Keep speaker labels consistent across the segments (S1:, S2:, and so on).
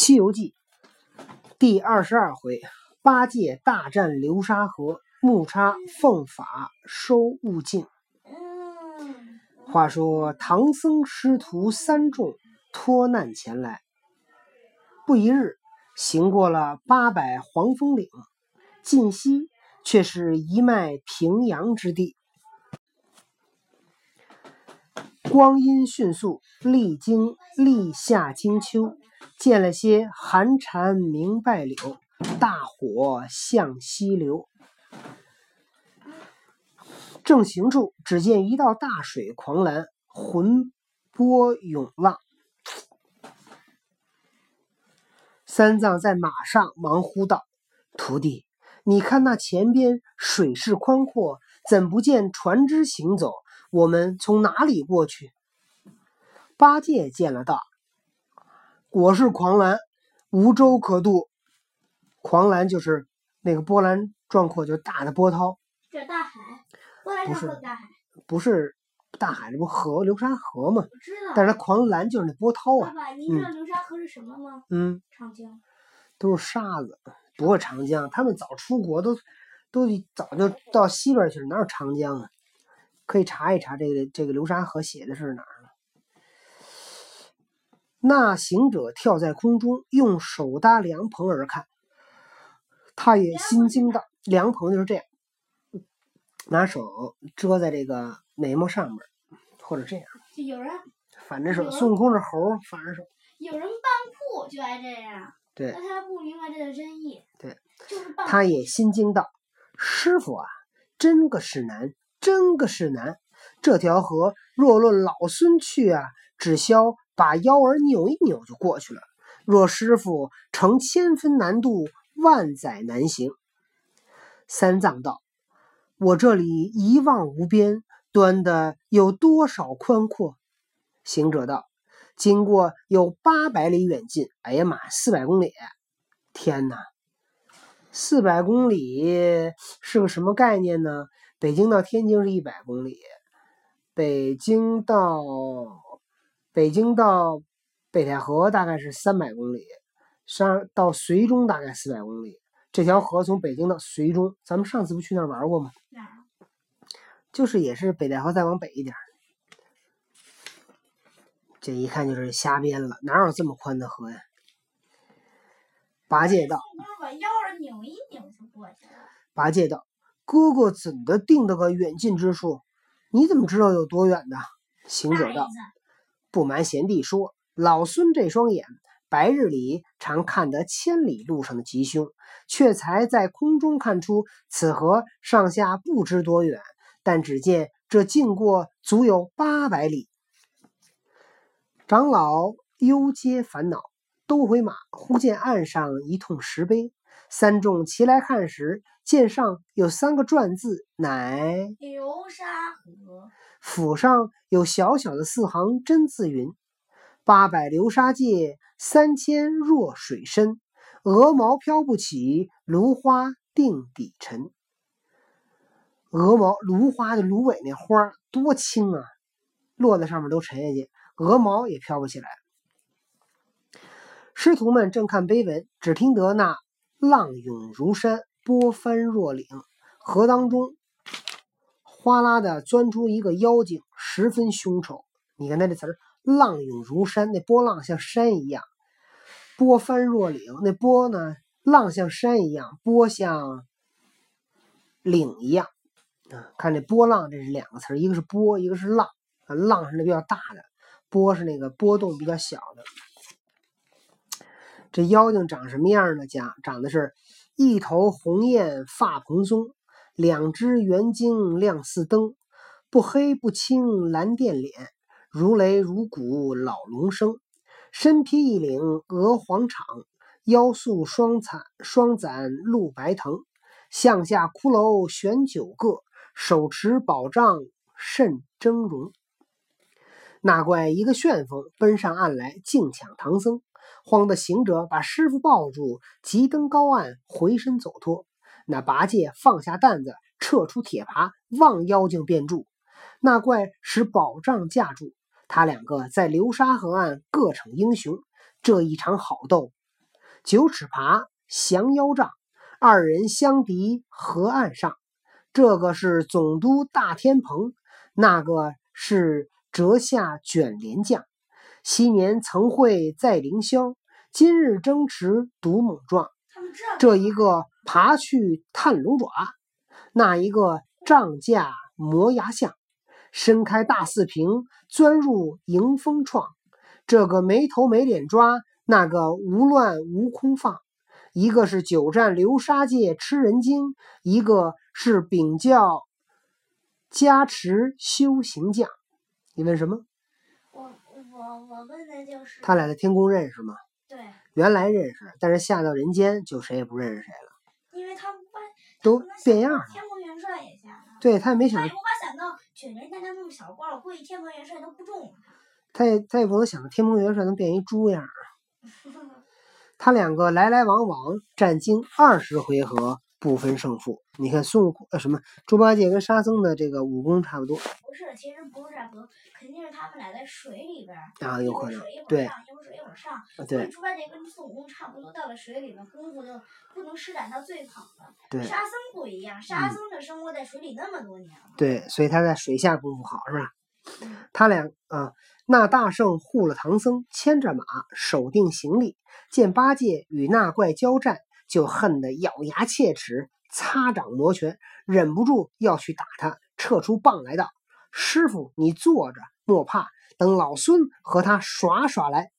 S1: 西游记》第二十二回，八戒大战流沙河，木叉奉法收悟净。话说唐僧师徒三众脱难前来，不一日，行过了八百黄风岭，晋西却是一脉平阳之地。光阴迅速，历经立夏金秋，见了些寒蝉鸣败柳，大火向西流。正行处，只见一道大水狂澜，浑波涌浪。三藏在马上忙呼道：“徒弟，你看那前边水势宽阔，怎不见船只行走？”我们从哪里过去？八戒见了道：“我是狂澜，无舟可渡。狂澜就是那个波澜壮阔，就大的波涛。
S2: 这大海，波澜壮阔大海，
S1: 不是大海，这不河流沙河吗？
S2: 我知道。
S1: 但是它狂澜就是那波涛啊。
S2: 爸爸，你知道流沙河是什么吗？
S1: 嗯，
S2: 长江。
S1: 都是沙子，不过长江。他们早出国，都都早就到西边去了，哪有长江啊？可以查一查这个这个流沙河写的是哪儿了？那行者跳在空中，用手搭凉棚而看，他也心惊道：“凉棚就是这样，拿手遮在这个眉毛上面，或者这样。
S2: 就有人
S1: 反着手，孙悟空是猴，反着手。
S2: 有人扮酷就爱这样。
S1: 对。
S2: 那他不明白这个真意。
S1: 对。
S2: 就是扮。
S1: 他也心惊道：“师傅啊，真个是难。”真个是难，这条河若论老孙去啊，只消把腰儿扭一扭就过去了。若师傅成千分难渡，万载难行。三藏道：“我这里一望无边，端的有多少宽阔？”行者道：“经过有八百里远近。”哎呀妈，四百公里！天哪，四百公里是个什么概念呢？北京到天津是一百公里，北京到北京到北戴河大概是三百公里，上到绥中大概四百公里。这条河从北京到绥中，咱们上次不去那儿玩过吗？就是也是北戴河再往北一点。这一看就是瞎编了，哪有这么宽的河呀？八戒道：“
S2: 把腰儿扭一扭就过去了。”
S1: 八戒道。哥哥怎的定的个远近之数？你怎么知道有多远的？行者道：“不瞒贤弟说，老孙这双眼，白日里常看得千里路上的吉凶，却才在空中看出此河上下不知多远，但只见这近过足有八百里。”长老忧皆烦恼，都回马。忽见岸上一通石碑。三众齐来看时，见上有三个篆字，乃“
S2: 流沙河”。
S1: 府上有小小的四行真字云：“八百流沙界，三千弱水深。鹅毛飘不起，芦花定底沉。”鹅毛芦花的芦苇那花多轻啊，落在上面都沉下去，鹅毛也飘不起来。师徒们正看碑文，只听得那。浪涌如山，波翻若岭。河当中哗啦的钻出一个妖精，十分凶丑。你看他这词儿，“浪涌如山”，那波浪像山一样；“波翻若岭”，那波呢，浪像山一样，波像岭一样。啊，看这波浪，这是两个词儿，一个是波，一个是浪。啊，浪是那比较大的，波是那个波动比较小的。这妖精长什么样呢？讲长的是一头红艳发蓬松，两只圆睛亮似灯，不黑不青蓝靛脸，如雷如鼓老龙生。身披一领鹅黄氅，腰束双伞双攒露白藤，项下骷髅悬九个，手持宝杖甚峥嵘。那怪一个旋风奔上岸来，竞抢唐僧。慌的行者把师傅抱住，急登高岸，回身走脱。那八戒放下担子，撤出铁耙，望妖精便住。那怪使宝杖架住他两个，在流沙河岸各逞英雄。这一场好斗，九尺爬，降妖杖，二人相敌河岸上。这个是总督大天蓬，那个是折下卷帘将。昔年曾会在凌霄，今日争持独猛壮。这一个爬去探龙爪，那一个杖架磨牙象，伸开大四平，钻入迎风创。这个没头没脸抓，那个无乱无空放。一个是久战流沙界吃人精，一个是秉教加持修行将。你问什么？
S2: 我我我问的就是
S1: 他俩在天宫认识吗？
S2: 对，
S1: 原来认识，但是下到人间就谁也不认识谁了。
S2: 因为他们
S1: 都变样了
S2: 天蓬元帅也下了，
S1: 对他也没想
S2: 他也，无法想到卷帘将他那么小官儿，我估计天蓬元帅都不中
S1: 他也他也不能想到天蓬元帅能变一猪样儿。
S2: 他。
S1: 他两个来来往往战经二十回合，不分胜负。你看孙悟空呃什么猪八戒跟沙僧的这个武功差不多
S2: 不是，其实不是差不多，肯定是他们俩在水里边儿，
S1: 啊，
S2: 一
S1: 有可能
S2: 会儿水一会儿
S1: 对
S2: 上，一会儿水一会儿上。
S1: 对
S2: 猪八戒跟孙悟空差不多，到了水里面功夫就不能施展到最好了。
S1: 对
S2: 沙僧不一样，沙
S1: 嗯
S2: 僧的生活在水里那么多年了。
S1: 对，所以他在水下功夫好是吧？
S2: 嗯
S1: 他俩啊，那大圣护了唐僧，牵着马，守定行李。见八戒与那怪交战，就恨得咬牙切齿，擦掌摩拳，忍不住要去打他，撤出棒来道：“师傅，你坐着，莫怕，等老孙和他耍耍来。”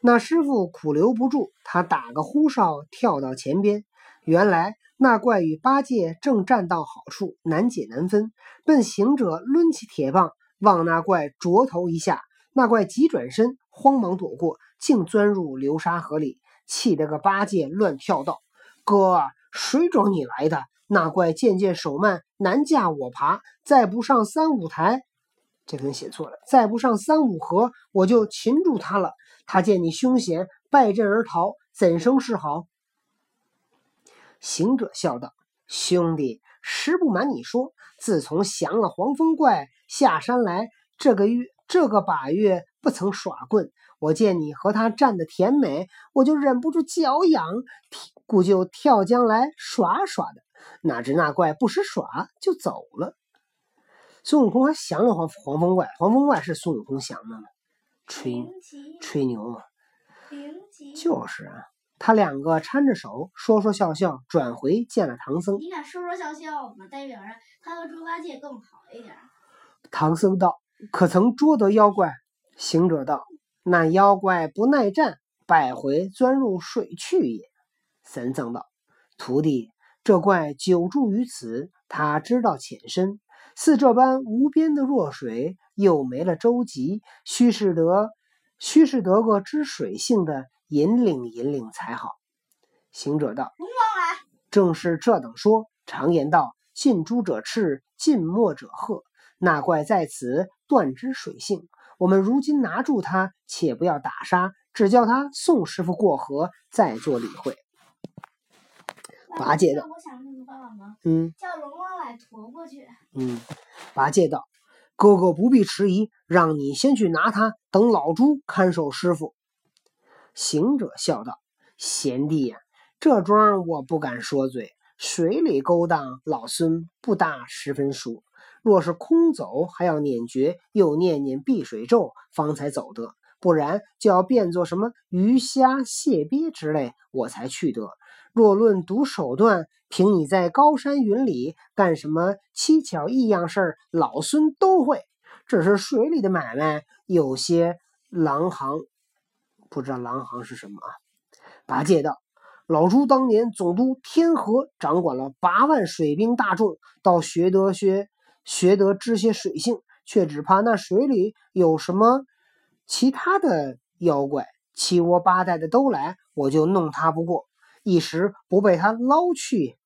S1: 那师傅苦留不住，他打个呼哨，跳到前边。原来那怪与八戒正站到好处，难解难分。奔行者抡起铁棒，往那怪啄头一下，那怪急转身，慌忙躲过，竟钻入流沙河里，气得个八戒乱跳道：“哥，谁找你来的？”那怪渐渐手慢，难架我爬，再不上三五台，这可能写错了，再不上三五合，我就擒住他了。他见你凶险，败阵而逃，怎生是好？行者笑道：“兄弟，实不瞒你说，自从降了黄风怪下山来，这个月这个把月不曾耍棍。我见你和他站得甜美，我就忍不住脚痒，故就跳江来耍耍的。哪知那怪不识耍，就走了。孙悟空还降了黄黄风怪，黄风怪是孙悟空降的吗？吹吹牛嘛！就是啊，他两个搀着手，说说笑笑，转回见了唐僧。
S2: 你敢说说笑笑吗？代表着他和猪八戒更好一点。
S1: 唐僧道：“可曾捉得妖怪？”行者道：“那妖怪不耐战，百回钻入水去也。”三藏道：“徒弟，这怪久住于此，他知道浅深，似这般无边的弱水，又没了舟楫，须是得须是得个知水性的引领引领才好。”行者道：“
S2: 龙王来，
S1: 正是这等说。常言道：近朱者赤，近墨者黑。那怪在此断之水性。我们如今拿住他，且不要打杀，只叫他送师傅过河，再做理会。八戒道
S2: 我想什么办法吗？
S1: 嗯
S2: 叫龙王来驮过去。
S1: 嗯，八戒道：“哥哥不必迟疑，让你先去拿他，等老猪看守师傅。”行者笑道：“贤弟呀、这桩我不敢说嘴。水里勾当，老孙不大十分熟。若是空走，还要念诀，又念念避水咒，方才走得。不然就要变作什么鱼虾蟹鳖之类，我才去得。若论读手段，凭你在高山云里干什么蹊跷异样事，老孙都会。只是水里的买卖，有些狼行，不知道狼行是什么啊？八戒道：“老猪当年总督天河，掌管了八万水兵大众，倒学得学学得知些水性，却只怕那水里有什么其他的妖怪，七窝八带的都来，我就弄他不过。一时不被他捞去。”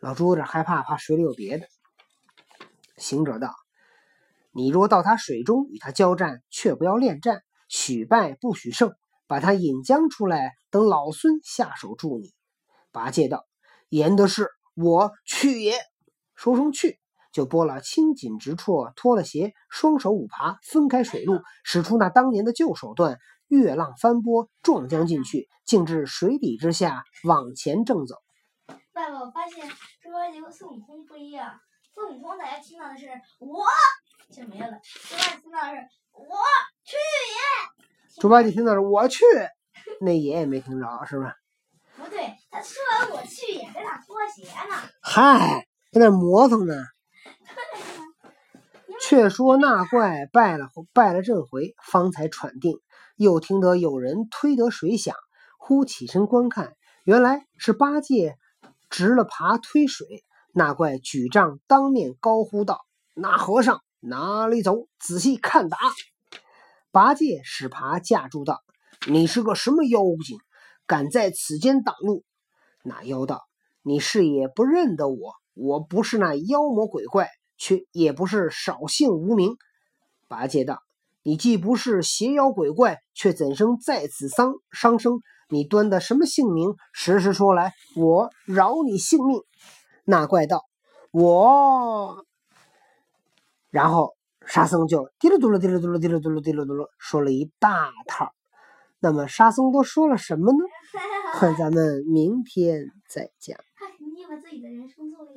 S1: 老朱有点害怕，怕水里有别的。行者道：“你若到他水中与他交战，却不要恋战，许败不许胜，把他引将出来，等老孙下手助你。”八戒道：“言的是，我去也。”说声去，就拨了青锦直绰，脱了鞋，双手五爬，分开水路，使出那当年的旧手段，越浪翻波，撞将进去，竟至水底之下，往前正走。
S2: 爸爸，我发现猪八戒和孙悟空不一样。孙悟空大家听到的是我就没了，猪八戒听到的是我去也。
S1: 猪八戒听到是我去，那爷爷没听着，是吧？
S2: 不对，他说完我去也在那脱鞋呢。
S1: 嗨，在那磨蹭呢。却说那怪拜了拜了阵回，方才喘定，又听得有人推得水响，忽起身观看，原来是八戒直了耙推水。那怪举杖当面高呼道：“那和尚哪里走？仔细看打！”八戒使耙架住道：“你是个什么妖精，敢在此间挡路？”那妖道：“你是也不认得我，我不是那妖魔鬼怪。”却也不是少姓无名。八戒道：“你既不是邪妖鬼怪，却怎生在此丧伤生？你端的什么姓名？实实说来，我饶你性命。”那怪道：“我……”然后沙僧就滴噜嘟噜滴噜嘟噜滴噜嘟噜滴噜嘟噜说了一大套。那么沙僧都说了什么呢？咱们明天再讲。
S2: 他肯定把自己的人生做了一